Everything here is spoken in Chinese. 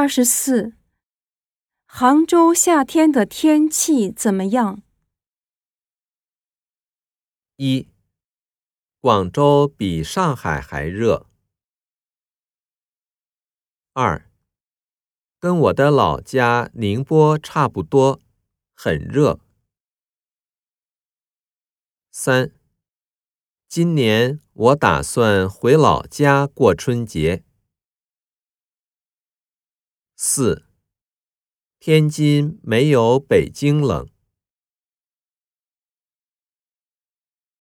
二十四，杭州夏天的天气怎么样？一，广州比上海还热。二，跟我的老家宁波差不多，很热。三，今年我打算回老家过春节。四，天津没有北京冷。